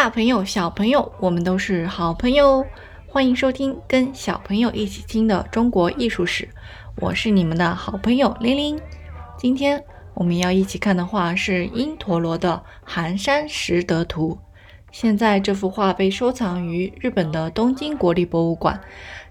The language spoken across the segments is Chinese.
大朋友、小朋友，我们都是好朋友。欢迎收听跟小朋友一起听的中国艺术史，我是你们的好朋友玲玲。今天我们要一起看的画是因陀罗的《寒山拾得图》。现在这幅画被收藏于日本的东京国立博物馆。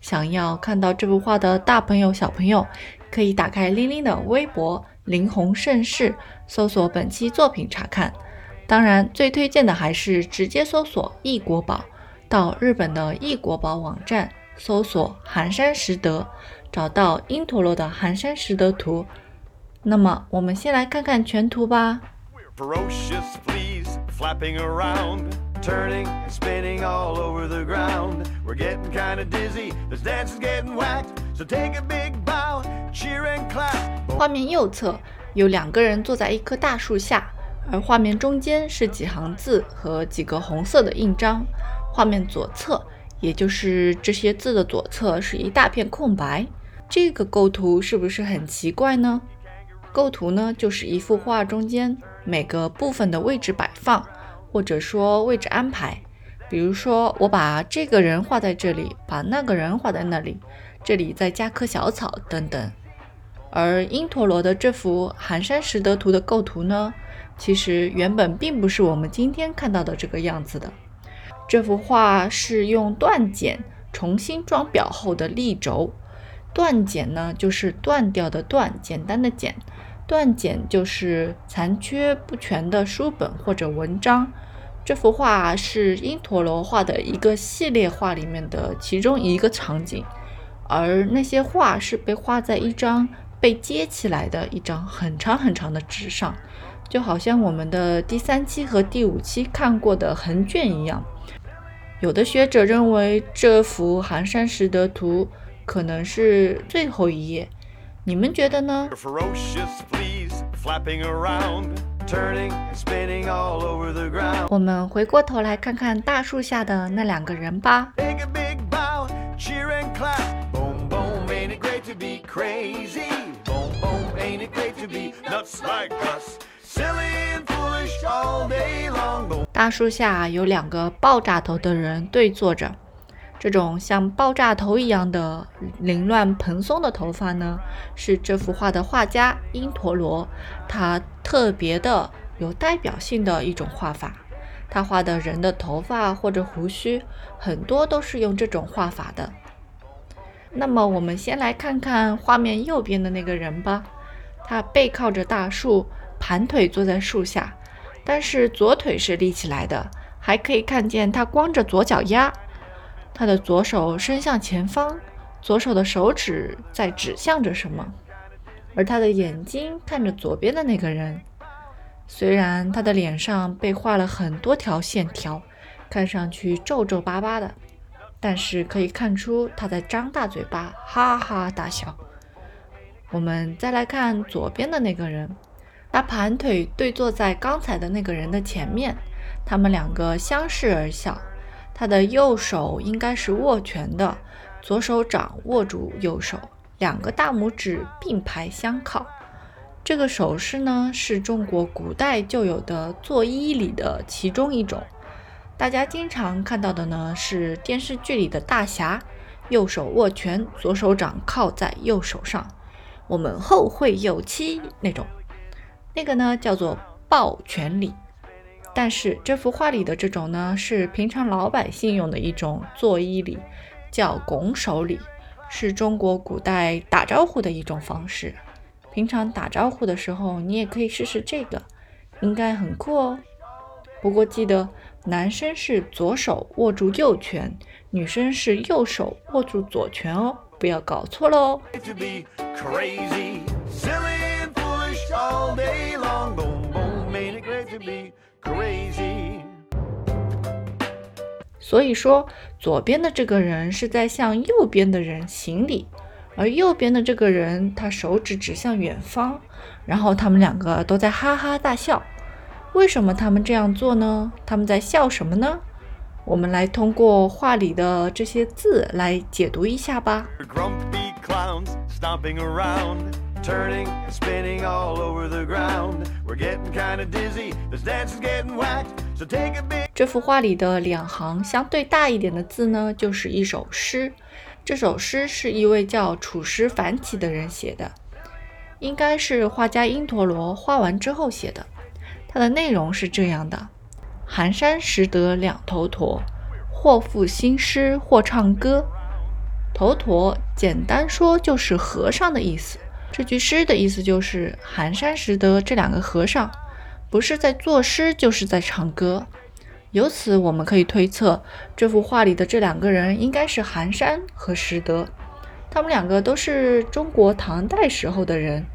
想要看到这幅画的大朋友、小朋友，可以打开玲玲的微博“林红盛世”，搜索本期作品查看。当然，最推荐的还是直接搜索“异国宝”，到日本的异国宝网站搜索“寒山拾得”，找到因陀罗的《寒山拾得图》。那么，我们先来看看全图吧。画面右侧有两个人坐在一棵大树下。而画面中间是几行字和几个红色的印章，画面左侧，也就是这些字的左侧是一大片空白。这个构图是不是很奇怪呢？构图呢，就是一幅画中间每个部分的位置摆放，或者说位置安排。比如说，我把这个人画在这里，把那个人画在那里，这里再加棵小草等等。而因陀罗的这幅《寒山拾得图》的构图呢？其实原本并不是我们今天看到的这个样子的。这幅画是用断剪重新装裱后的立轴。断剪呢，就是断掉的断，简单的简。断剪就是残缺不全的书本或者文章。这幅画是因陀罗画的一个系列画里面的其中一个场景，而那些画是被画在一张被接起来的一张很长很长的纸上。就好像我们的第三期和第五期看过的横卷一样，有的学者认为这幅《寒山拾得图》可能是最后一页，你们觉得呢？我们回过头来看看大树下的那两个人吧。大树下有两个爆炸头的人对坐着，这种像爆炸头一样的凌乱蓬松的头发呢，是这幅画的画家因陀罗他特别的有代表性的一种画法。他画的人的头发或者胡须很多都是用这种画法的。那么我们先来看看画面右边的那个人吧，他背靠着大树。盘腿坐在树下，但是左腿是立起来的，还可以看见他光着左脚丫。他的左手伸向前方，左手的手指在指向着什么，而他的眼睛看着左边的那个人。虽然他的脸上被画了很多条线条，看上去皱皱巴巴的，但是可以看出他在张大嘴巴，哈哈大笑。我们再来看左边的那个人。他盘腿对坐在刚才的那个人的前面，他们两个相视而笑。他的右手应该是握拳的，左手掌握住右手，两个大拇指并排相靠。这个手势呢，是中国古代就有的作揖礼的其中一种。大家经常看到的呢，是电视剧里的大侠，右手握拳，左手掌靠在右手上，我们后会有期那种。那个呢叫做抱拳礼，但是这幅画里的这种呢是平常老百姓用的一种作揖礼，叫拱手礼，是中国古代打招呼的一种方式。平常打招呼的时候，你也可以试试这个，应该很酷哦。不过记得男生是左手握住右拳，女生是右手握住左拳哦，不要搞错了哦。所以说，左边的这个人是在向右边的人行礼，而右边的这个人他手指指向远方，然后他们两个都在哈哈大笑。为什么他们这样做呢？他们在笑什么呢？我们来通过画里的这些字来解读一下吧。turning and spinning all over the ground. We're getting kind of dizzy. This dance is getting whacked. 这幅画里的两行相对大一点的字呢，就是一首诗。这首诗是一位叫楚石繁起的人写的，应该是画家因陀罗画完之后写的。它的内容是这样的：寒山拾得两头驼，或赋新诗，或唱歌。头陀简单说就是和尚的意思。这句诗的意思就是寒山拾得这两个和尚，不是在作诗，就是在唱歌。由此，我们可以推测，这幅画里的这两个人应该是寒山和拾得。他们两个都是中国唐代时候的人。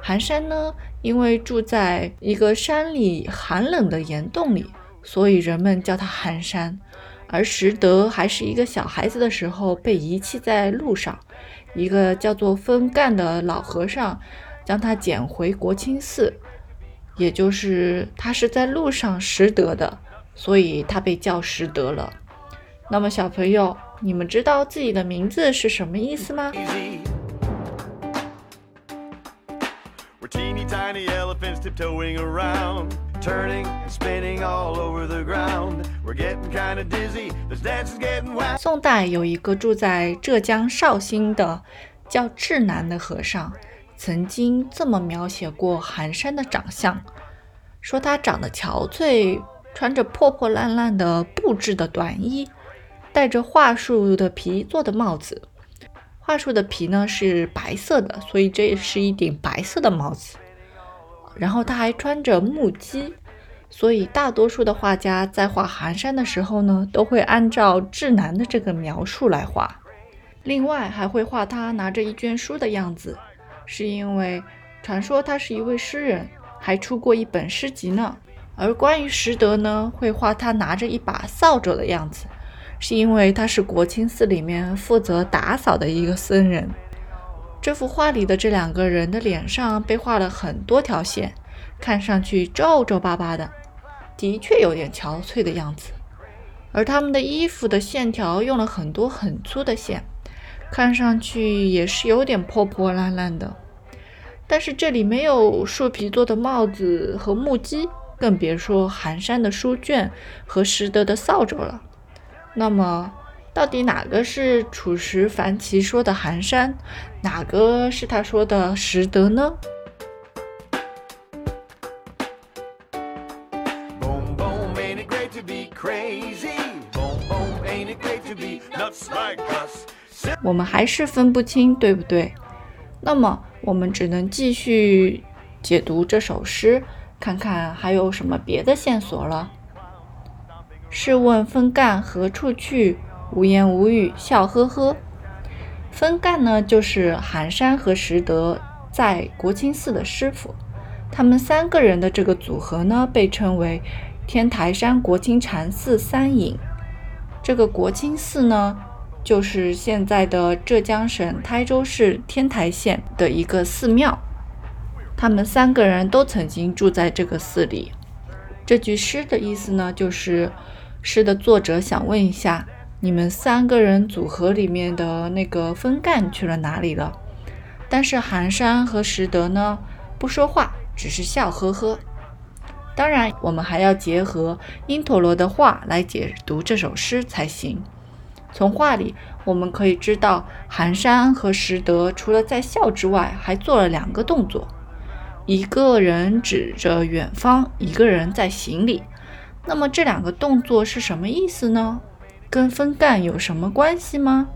寒山呢，因为住在一个山里寒冷的岩洞里，所以人们叫他寒山。而拾得还是一个小孩子的时候，被遗弃在路上，一个叫做分干的老和尚将他捡回国清寺，也就是他是在路上拾得的。所以他被叫拾得了。那么小朋友，你们知道自己的名字是什么意思吗？宋代有一个住在浙江绍兴的叫智南的和尚，曾经这么描写过寒山的长相，说他长得憔悴。穿着破破烂烂的布制的短衣，戴着桦树的皮做的帽子。桦树的皮呢是白色的，所以这是一顶白色的帽子。然后他还穿着木屐，所以大多数的画家在画寒山的时候呢，都会按照智南的这个描述来画。另外还会画他拿着一卷书的样子，是因为传说他是一位诗人，还出过一本诗集呢。而关于拾得呢，会画他拿着一把扫帚的样子，是因为他是国清寺里面负责打扫的一个僧人。这幅画里的这两个人的脸上被画了很多条线，看上去皱皱巴巴的，的确有点憔悴的样子。而他们的衣服的线条用了很多很粗的线，看上去也是有点破破烂烂的。但是这里没有树皮做的帽子和木屐。更别说寒山的书卷和拾得的扫帚了。那么，到底哪个是楚石凡奇说的寒山，哪个是他说的拾得呢？我们还是分不清，对不对？那么，我们只能继续解读这首诗。看看还有什么别的线索了。试问分干何处去？无言无语笑呵呵。分干呢，就是寒山和拾得在国清寺的师傅。他们三个人的这个组合呢，被称为天台山国清禅寺三隐。这个国清寺呢，就是现在的浙江省台州市天台县的一个寺庙。他们三个人都曾经住在这个寺里。这句诗的意思呢，就是诗的作者想问一下，你们三个人组合里面的那个分干去了哪里了？但是寒山和拾得呢，不说话，只是笑呵呵。当然，我们还要结合因陀罗的话来解读这首诗才行。从画里我们可以知道，寒山和拾得除了在笑之外，还做了两个动作。一个人指着远方，一个人在行礼。那么这两个动作是什么意思呢？跟分干有什么关系吗？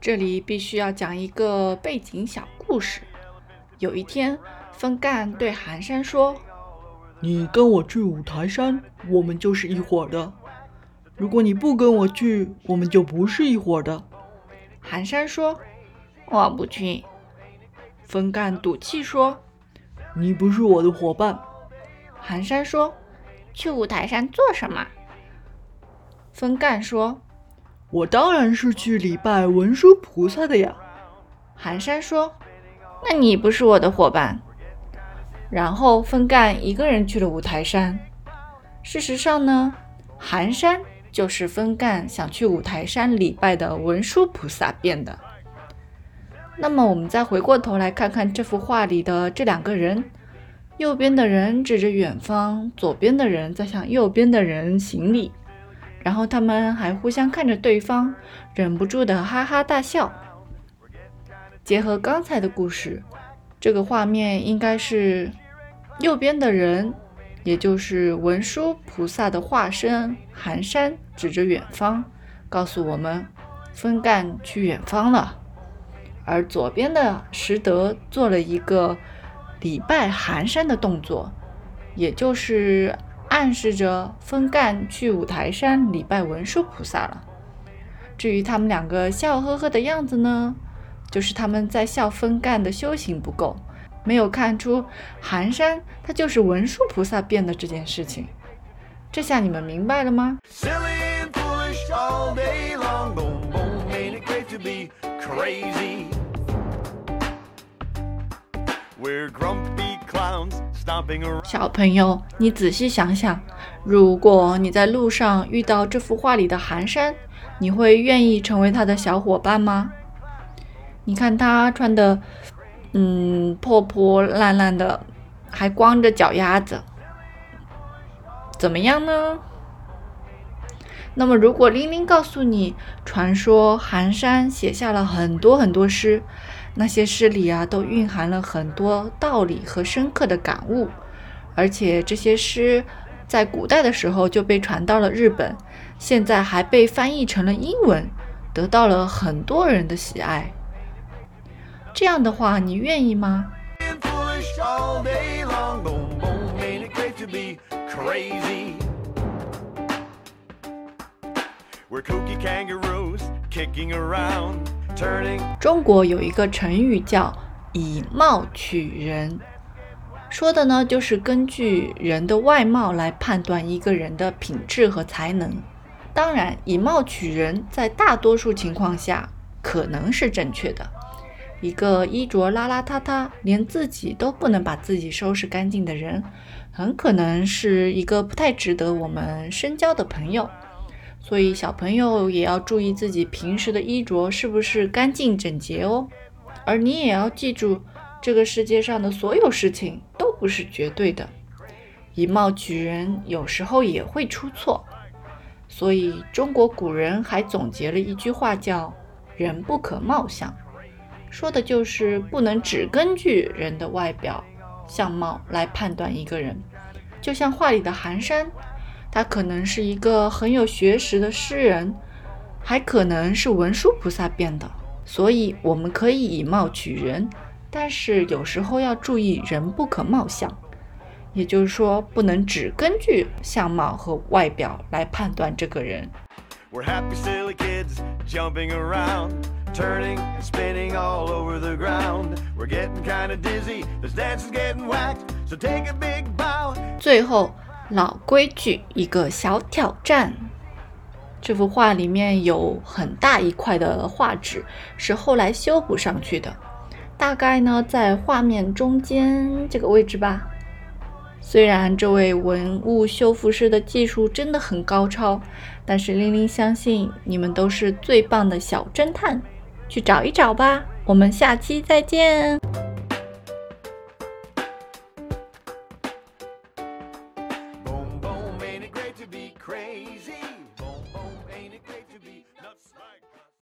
这里必须要讲一个背景小故事。有一天，风干对寒山说：“你跟我去五台山，我们就是一伙的。”如果你不跟我去，我们就不是一伙的。寒山说：“我不去。”风干赌气说：“你不是我的伙伴。”寒山说：“去五台山做什么？”风干说：“我当然是去礼拜文殊菩萨的呀。”寒山说：“那你不是我的伙伴。”然后分干一个人去了五台山。事实上呢，寒山。就是分干想去五台山礼拜的文殊菩萨变的。那么我们再回过头来看看这幅画里的这两个人，右边的人指着远方，左边的人在向右边的人行礼，然后他们还互相看着对方，忍不住的哈哈大笑。结合刚才的故事，这个画面应该是右边的人，也就是文殊菩萨的化身寒山，指着远方，告诉我们分干去远方了。而左边的石德做了一个礼拜寒山的动作，也就是暗示着分干去五台山礼拜文殊菩萨了。至于他们两个笑呵呵的样子呢，就是他们在校分干的修行不够，没有看出寒山它就是文殊菩萨变的这件事情。这下你们明白了吗？小朋友，你仔细想想，如果你在路上遇到这幅画里的寒山，你会愿意成为他的小伙伴吗？你看他穿的，嗯，破破烂烂的，还光着脚丫子，怎么样呢？那么，如果玲玲告诉你，传说寒山写下了很多很多诗。那些诗里啊，都蕴含了很多道理和深刻的感悟，而且这些诗在古代的时候就被传到了日本，现在还被翻译成了英文，得到了很多人的喜爱。这样的话，你愿意吗？中国有一个成语叫“以貌取人”，说的呢就是根据人的外貌来判断一个人的品质和才能。当然，“以貌取人”在大多数情况下可能是正确的。一个衣着邋邋遢遢，连自己都不能把自己收拾干净的人，很可能是一个不太值得我们深交的朋友。所以小朋友也要注意自己平时的衣着是不是干净整洁哦。而你也要记住，这个世界上的所有事情都不是绝对的，以貌取人有时候也会出错。所以中国古人还总结了一句话叫“人不可貌相”，说的就是不能只根据人的外表相貌来判断一个人。就像画里的寒山。他可能是一个很有学识的诗人，还可能是文殊菩萨变的。所以我们可以以貌取人，但是有时候要注意人不可貌相，也就是说不能只根据相貌和外表来判断这个人。Turning and spinning all over the ground, we're getting kind of dizzy. This dad's getting whacked, so take a big bow. 最后老规矩，一个小挑战。这幅画里面有很大一块的画纸是后来修补上去的，大概呢，在画面中间这个位置吧。虽然这位文物修复师的技术真的很高超，但是琳琳相信你们都是最棒的小侦探。去找一找吧。我们下期再见。